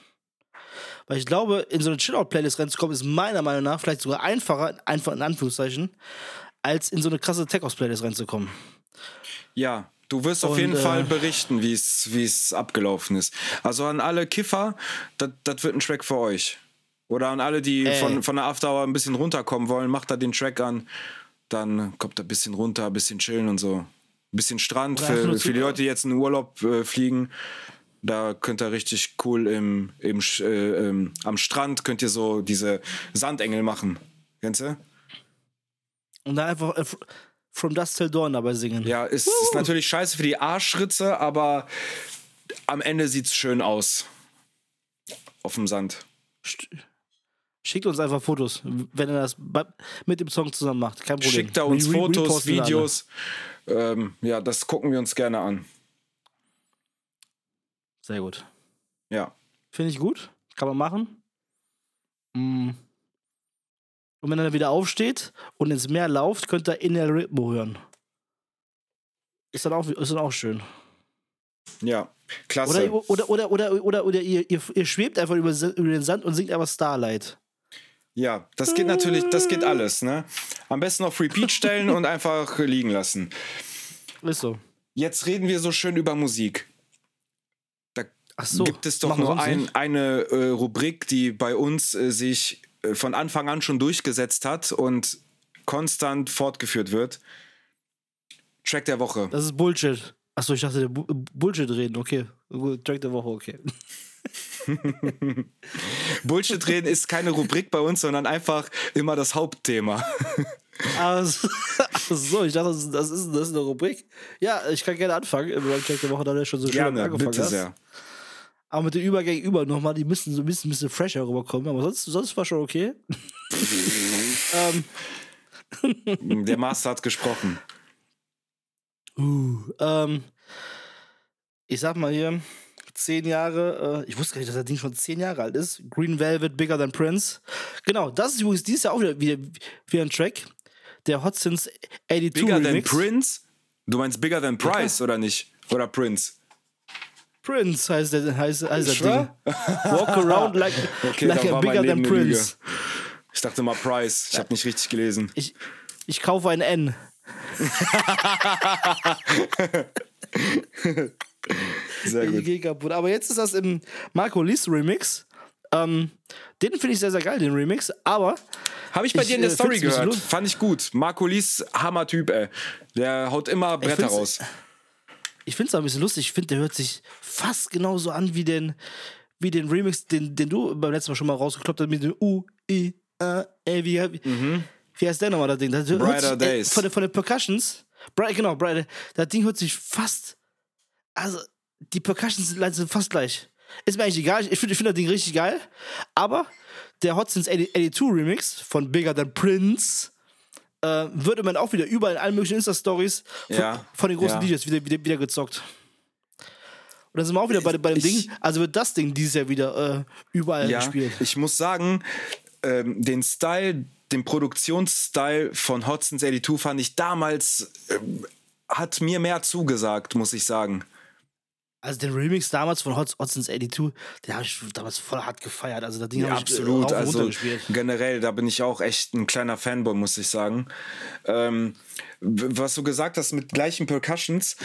Weil ich glaube, in so eine Chillout Playlist reinzukommen, ist meiner Meinung nach vielleicht sogar einfacher, einfach in Anführungszeichen, als in so eine krasse Tech House Playlist reinzukommen. Ja, du wirst auf Und, jeden äh, Fall berichten, wie es wie es abgelaufen ist. Also an alle Kiffer, das wird ein Track für euch. Oder an alle, die Ey. von, von der After Hour ein bisschen runterkommen wollen, macht da den Track an. Dann kommt da ein bisschen runter, ein bisschen chillen und so. Ein bisschen Strand für, für die Leute, die jetzt in den Urlaub äh, fliegen. Da könnt ihr richtig cool im, im, äh, ähm, am Strand könnt ihr so diese Sandengel machen. Kennst du? Und dann einfach äh, From Dust Till Dawn dabei singen. Ja, ist, ist natürlich scheiße für die Arschritze, aber am Ende sieht's schön aus. Auf dem Sand. St- Schickt uns einfach Fotos, wenn ihr das mit dem Song zusammen macht. Kein Problem. Schickt da uns Re- Fotos. Videos. Ähm, ja, das gucken wir uns gerne an. Sehr gut. Ja. Finde ich gut. Kann man machen. Mm. Und wenn er dann wieder aufsteht und ins Meer lauft, könnt ihr in el Ritmo hören. Ist dann auch, ist dann auch schön. Ja, klasse. Oder, oder, oder, oder, oder, oder ihr, ihr, ihr schwebt einfach über, über den Sand und singt einfach Starlight. Ja, das geht natürlich, das geht alles, ne? Am besten auf Repeat stellen und einfach liegen lassen. Ist so. Jetzt reden wir so schön über Musik. Da Ach so. gibt es doch nur ein, eine äh, Rubrik, die bei uns äh, sich äh, von Anfang an schon durchgesetzt hat und konstant fortgeführt wird. Track der Woche. Das ist Bullshit. Achso, ich dachte, Bullshit reden. Okay. Track der Woche, okay. Bullshit reden ist keine Rubrik bei uns, sondern einfach immer das Hauptthema. Also, so, ich dachte, das ist, das, ist, eine Rubrik. Ja, ich kann gerne anfangen. Beim Track der Woche, da du ja schon so schön Gerne, angefangen bitte hast. sehr. Aber mit den Übergängen über nochmal, die müssen so ein bisschen, ein bisschen fresher rüberkommen. Aber sonst, sonst war schon okay. ähm, Der Master hat gesprochen. Uh, ähm, ich sag mal hier, zehn Jahre, äh, ich wusste gar nicht, dass das Ding schon zehn Jahre alt ist. Green Velvet, Bigger Than Prince. Genau, das ist übrigens dieses Jahr auch wieder, wieder, wieder ein Track. Der Hot Since 82 Bigger than Remix. Prince? Du meinst Bigger than Price oder nicht? Oder Prince? Prince heißt, der, heißt, heißt das? Ding. Walk around like, Okay, like a Bigger Than. Prince. Ich dachte mal Price. Ich habe nicht richtig gelesen. Ich, ich kaufe ein N. Sehr gut. gehe kaputt. Aber jetzt ist das im Marco Lis Remix. Ähm, den finde ich sehr, sehr geil, den Remix. Aber Habe ich bei Ich, dir in der äh, Story gehört. Fand ich gut. Marco Lies, Hammer-Typ, ey. Der haut immer Bretter raus. ich finde es ein bisschen lustig. Ich finde, der hört sich fast genauso an wie den, wie den Remix, den, den du beim letzten Mal schon mal rausgekloppt hast mit dem U, I, A, E, wie, wie, wie heißt der nochmal, das Ding? Das Mhm. Brighter sich, Days. Von, den- von den Percussions, Bright, genau, Brighter, das Ding hört sich fast, also die Percussions sind sind fast gleich. Ist mir eigentlich egal, ich finde find das Ding richtig geil, aber der Hot 80 82 Remix von Bigger Than Prince äh, würde man auch wieder überall in allen möglichen Insta-Stories von, Ja, von den großen ja. DJs wieder, wieder, wieder gezockt. Und dann sind wir auch wieder bei, bei dem Ich- Ding. Also wird das Ding dieses Jahr wieder äh, überall Ja, gespielt. ich muss sagen, ähm, den Style, den Produktionsstyle von Hodson's 82 fand ich damals, ähm, hat mir mehr zugesagt, muss ich sagen. Also den Remix damals von Hot Hotsons 82, den habe ich damals voll hart gefeiert. Also das Ding Ja, habe ich äh, absolut. und runter Also gespielt. generell, da bin ich auch echt ein kleiner Fanboy, muss ich sagen. Ähm, was du gesagt hast mit gleichen Percussions,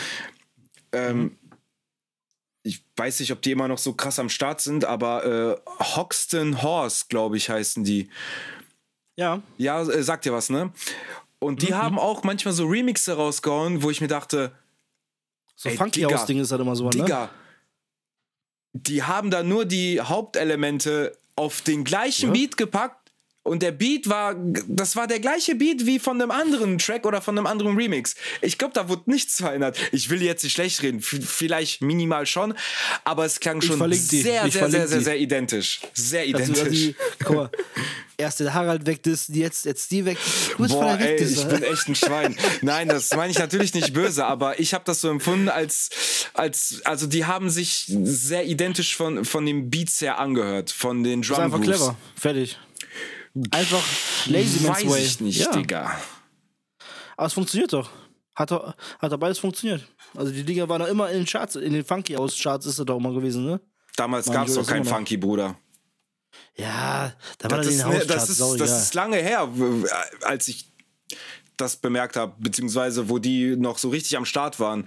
ähm, Mhm. ich weiß nicht, ob die immer noch so krass am Start sind, aber äh, Hoxton Horse, glaube ich, heißen die. Ja, Ja, äh, sagt dir was, ne? Und Mhm. die haben auch manchmal so Remixe rausgehauen, wo ich mir dachte, so Ey, Funky Digga, Ding ist halt immer so, ne? Digga, die haben da nur die Hauptelemente auf den gleichen Ja. Beat gepackt und der Beat war, das war der gleiche Beat wie von einem anderen Track oder von einem anderen Remix. Ich glaube, da wurde nichts verändert. Ich will jetzt nicht schlecht reden, v- vielleicht minimal schon, aber es klang schon sehr, sehr, sehr, sehr, sehr identisch. Sehr Also, also identisch. die, guck mal, erst den Harald wegdissen, jetzt, jetzt die weg. Du bist Boah, ey, ich bin echt ein Schwein. Nein, das meine ich natürlich nicht böse, aber ich habe das so empfunden, als, als, also die haben sich sehr identisch von, von den Beats her angehört, von den Drum einfach Grooves. clever. Fertig. Einfach Lazy Man's Weiß Way. ich nicht, ja. Digga. Aber es funktioniert doch. Hat doch, hat doch beides funktioniert. Also die Dinger waren doch immer in den Charts, in den Funky House Charts ist es doch immer gewesen, ne? Damals gab es doch keinen. Funky, Bruder. Ja, da war Das das ist, das, ist, das ist lange her, als ich das bemerkt habe, beziehungsweise wo die noch so richtig am Start waren.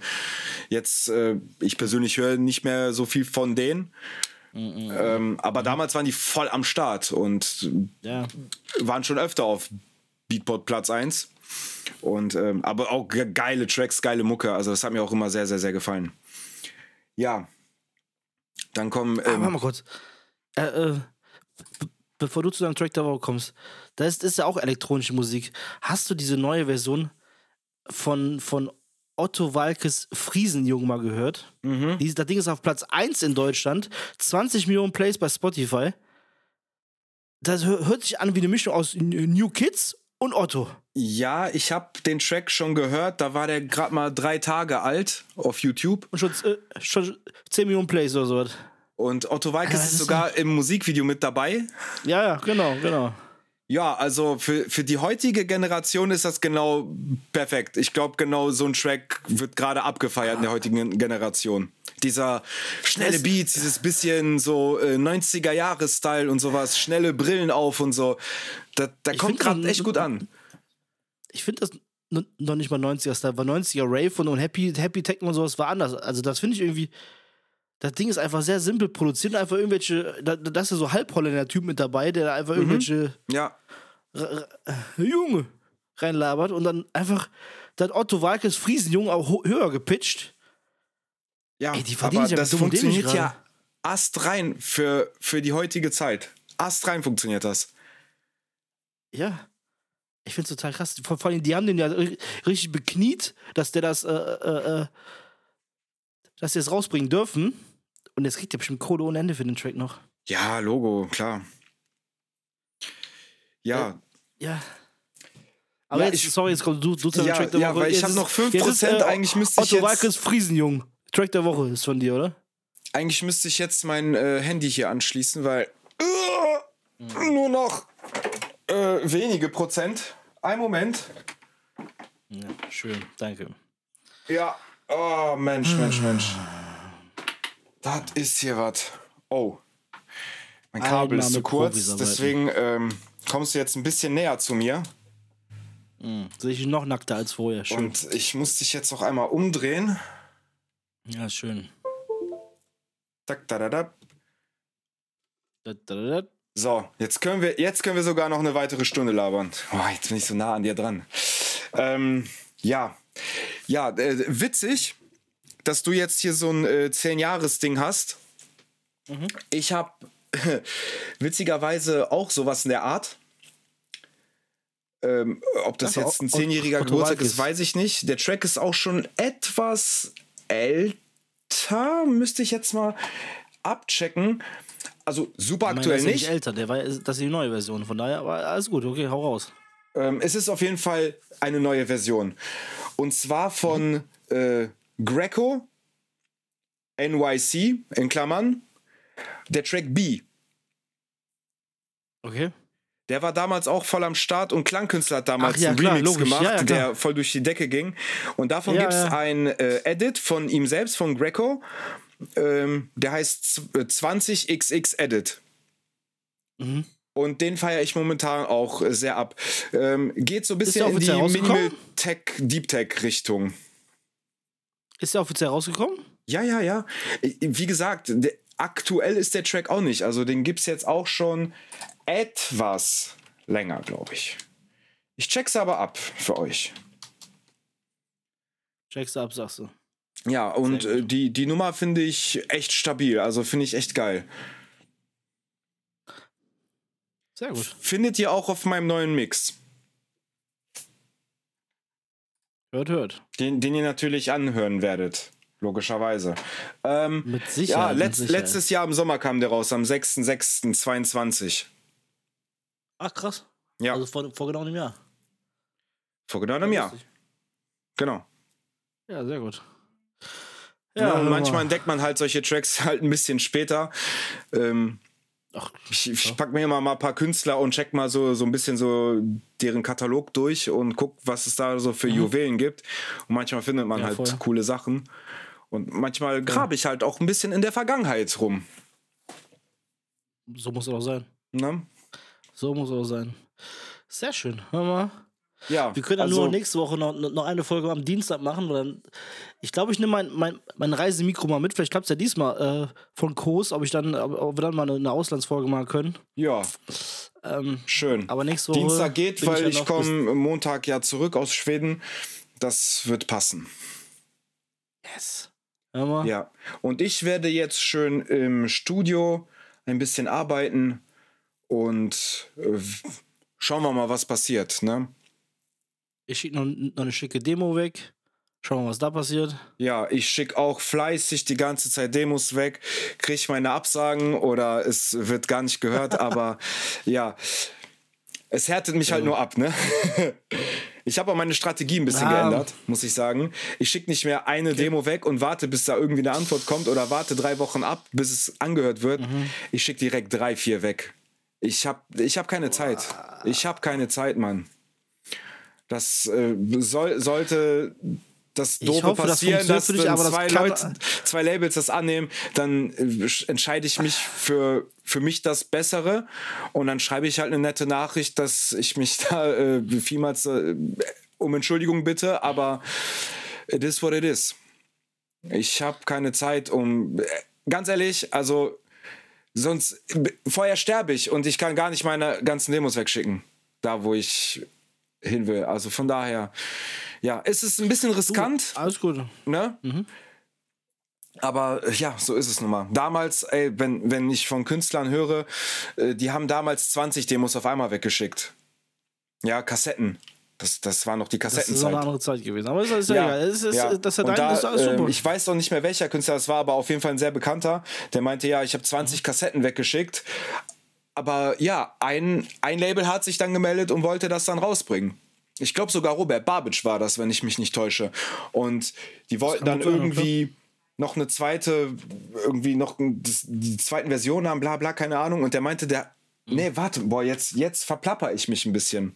Jetzt, äh, ich persönlich höre nicht mehr so viel von denen. Ähm, aber damals waren die voll am Start und Ja. waren schon öfter auf Beatport Platz 1. Und, ähm, aber auch ge- geile Tracks, geile Mucke. Also das hat mir auch immer sehr, sehr, sehr gefallen. Ja. Dann kommen. Ah, Ähm, mal kurz. Äh, äh, bevor du zu deinem Track der Woche kommst, da ist, ist ja auch elektronische Musik. Hast du diese neue Version von, von Otto Walkes Friesenjung mal gehört? Mhm. Dies, das Ding ist auf Platz 1 in Deutschland, 20 Millionen Plays bei Spotify. Das hö- hört sich an wie eine Mischung aus New Kids und Otto. ja, ich habe den Track schon gehört. Da war der gerade mal drei Tage alt auf YouTube. Und schon, äh, schon 10 Millionen Plays oder sowas. Und Otto Walkes ist sogar im Musikvideo mit dabei. Ja, ja, genau, genau. Ja, also für, für die heutige Generation ist das genau perfekt. Ich glaube, genau so ein Track wird gerade abgefeiert in der heutigen Generation. Dieser schnelle Beats, dieses bisschen so äh, 90er-Jahre-Style und sowas, schnelle Brillen auf und so. Da, da kommt gerade echt gut an. Ich finde das noch nicht mal 90er-Style, war 90er Rave und, und Happy, Happy Techno und sowas war anders. Also das finde ich irgendwie. Das Ding ist einfach sehr simpel produziert, und einfach irgendwelche, da, da ist ja so Halbholländer-Typ mit dabei, der da einfach Mhm. irgendwelche Ja, Junge reinlabert und dann einfach das Otto Walkes Friesenjunge auch höher gepitcht. ja. Ey, die aber ja das funktioniert ja astrein für, für die heutige Zeit. Astrein funktioniert das. Ja. Ich finde es total krass. Vor, vor allem, die haben den ja ri- richtig bekniet, dass der das, äh, äh, äh, dass die das rausbringen dürfen. Und jetzt kriegt der bestimmt Kohle ohne Ende für den Track noch. Ja, Logo, klar. Ja, Ja. Aber Ja, jetzt, ich- sorry, jetzt kommt du, du zu Ja, Track der ja, Woche. weil ich Jetzt hab ist- noch 5%, jetzt ist, eigentlich müsste ich Otto jetzt- Walkes Friesenjung. Track der Woche ist von dir, oder? eigentlich müsste ich jetzt mein äh, Handy hier anschließen, weil äh, nur noch äh, wenige Prozent. Ein Moment. Ja, schön, danke. Ja. Oh, Mensch, Mensch, Mensch. Das ist hier was. Oh. Mein Kabel ist Einnahme zu kurz, deswegen ähm, kommst du jetzt ein bisschen näher zu mir. Sehe ich noch nackter als vorher. Schön. Und ich muss dich jetzt noch einmal umdrehen. ja, schön. Tak, da, da, da. Da, da, da, da. So, jetzt können wir, jetzt können wir sogar noch eine weitere Stunde labern. Oh, jetzt bin ich so nah an dir dran. Ähm, ja, ja, äh, witzig, dass du jetzt hier so ein äh, 10-Jahres-Ding hast. Ich habe witzigerweise auch sowas in der Art. Ähm, ob das Ach, jetzt ein zehnjähriger Geburtstag ist, weiß ich nicht. Der Track ist auch schon etwas älter, müsste ich jetzt mal abchecken. Also super Ich meine, aktuell der ist ja nicht. älter, der war, das ist die neue Version. Von daher, aber alles gut, okay, hau raus. Ähm, es ist auf jeden Fall eine neue Version. Und zwar von äh, Greco, NYC, in Klammern, der Track B. Okay. Der war damals auch voll am Start und Klangkünstler hat damals Ach ja, einen klar, Remix logisch. gemacht, Ja, ja, der voll durch die Decke ging. Und davon gibt es ein äh, Edit von ihm selbst, von Greco. Ähm, der heißt z- äh, 20XX Edit. Mhm. Und den feiere ich momentan auch äh, sehr ab. Ähm, geht so ein bisschen in die? Minimal Tech, Deep Tech Richtung. Ist der offiziell rausgekommen? Ja, ja, ja. Wie gesagt, aktuell ist der Track auch nicht. Also den gibt es jetzt auch schon etwas länger, glaube ich. Ich check's aber ab für euch. Checkst du ab, sagst du. Ja, und äh, die, die Nummer finde ich echt stabil. Also finde ich echt geil. Sehr gut. Findet ihr auch auf meinem neuen Mix. Hört, hört. Den, den ihr natürlich anhören werdet. Logischerweise. Ähm, Mit ja, Sicherheit. mit letzt, Sicherheit. letztes Jahr im Sommer kam der raus, am 6.6.22. Ach, krass. Ja, Also vor, vor genau einem Jahr. vor genau einem Jahr. Genau. Ja, sehr gut. Ja, und hör manchmal mal. entdeckt man halt solche Tracks halt ein bisschen später. Ähm, Ach, ich ich pack mir immer mal ein paar Künstler und check mal so, so ein bisschen so deren Katalog durch und guck, was es da so für Juwelen gibt. Und manchmal findet man Mhm. Ja, halt voll. coole Sachen. Und manchmal grabe ich halt auch ein bisschen in der Vergangenheit rum. so muss es auch sein. Ne? So muss es auch sein. Sehr schön. Hör mal. Ja, Wir können dann also, nur nächste Woche noch, noch eine Folge am Dienstag machen. Dann, ich glaube, ich nehme mein, mein, mein Reisemikro mal mit. Vielleicht klappt es ja diesmal äh, von Kurs, ob, ich dann, ob, wir dann mal eine, eine Auslandsfolge machen können. Ja, Ähm, schön. aber nächste Woche. Dienstag geht, weil ich bis- komme Montag ja zurück aus Schweden. Das wird passen. Yes. Hör mal. Ja, und ich werde jetzt schön im Studio ein bisschen arbeiten und äh, schauen wir mal, was passiert. Ne? Ich schicke noch, noch eine schicke Demo weg. Schauen wir mal, was da passiert. Ja, ich schicke auch fleißig die ganze Zeit Demos weg, kriege meine Absagen oder es wird gar nicht gehört, aber ja, es härtet mich halt nur ab, ne? Ich habe auch meine Strategie ein bisschen Ah. geändert, muss ich sagen. Ich schicke nicht mehr eine Demo weg und warte, bis da irgendwie eine Antwort kommt oder warte drei Wochen ab, bis es angehört wird. Ich schicke direkt drei, vier weg. Ich hab, ich hab keine Zeit. Ich hab keine Zeit, Mann. Das äh, soll, sollte das doofe hoffe, das passieren, funktioniert dass dich, das zwei kann- Leute, zwei Labels das annehmen, dann äh, entscheide ich mich für, für mich das Bessere und dann schreibe ich halt eine nette Nachricht, dass ich mich da äh, vielmals äh, um Entschuldigung bitte, aber it is what it is. Ich habe keine Zeit, um äh, ganz ehrlich, also sonst vorher sterbe ich und ich kann gar nicht meine ganzen Demos wegschicken, da wo ich hin will. Also von daher, ja, es ist ein bisschen riskant, Alles gut. ne? Aber äh, ja, so ist es nun mal. Damals, ey, wenn, wenn ich von Künstlern höre, äh, die haben damals 20 Demos auf einmal weggeschickt. Ja, Kassetten. Das, das war noch die Das ist eine andere Zeit gewesen. Aber ist, ist ja, egal. Es ist, ja. Das ja Und dein, da, ist alles ähm, super. ich weiß noch nicht mehr, welcher Künstler das war, aber auf jeden Fall ein sehr bekannter. Der meinte, ja, ich habe Mhm. 20 Kassetten weggeschickt. Aber ja, ein, ein Label hat sich dann gemeldet und wollte das dann rausbringen. Ich glaube sogar Robert Babic war das, wenn ich mich nicht täusche. Und die wollten dann gut sein, irgendwie noch eine zweite, irgendwie noch das, die zweiten Version haben, bla bla, keine Ahnung. Und der meinte, der, Mhm. nee, warte, boah, jetzt, jetzt verplapper ich mich ein bisschen.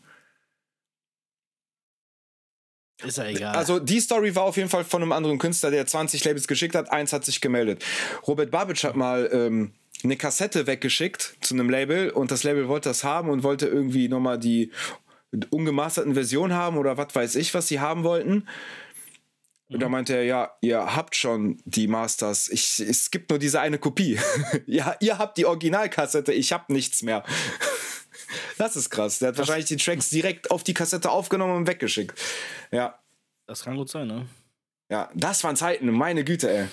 ist ja egal. Also die Story war auf jeden Fall von einem anderen Künstler, der 20 Labels geschickt hat, eins hat sich gemeldet. Robert Babic hat mal ähm, eine Kassette weggeschickt zu einem Label und das Label wollte das haben und wollte irgendwie nochmal die ungemasterten Versionen haben oder was weiß ich, was sie haben wollten. Und da meinte er, ja, ihr habt schon die Masters. Ich, es gibt nur diese eine Kopie. ja, ihr habt die Originalkassette, ich hab nichts mehr. das ist krass. Der hat wahrscheinlich die Tracks direkt auf die Kassette aufgenommen und weggeschickt. Ja, das kann gut sein, ne? ja, das waren Zeiten, meine Güte, ey.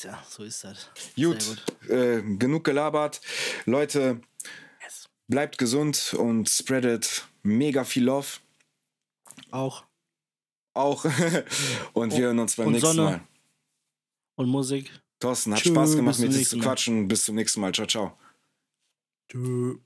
Tja, so ist das. Gut, Sehr Äh, genug gelabert. Leute, Yes. bleibt gesund und spreadet mega viel Love. Auch. Auch. und wir hören uns beim und nächsten Sonne. Mal. Und Musik. Thorsten, hat Tschö, Spaß gemacht, mit dir zu quatschen. Bis zum nächsten Mal. Ciao, ciao. Tschö.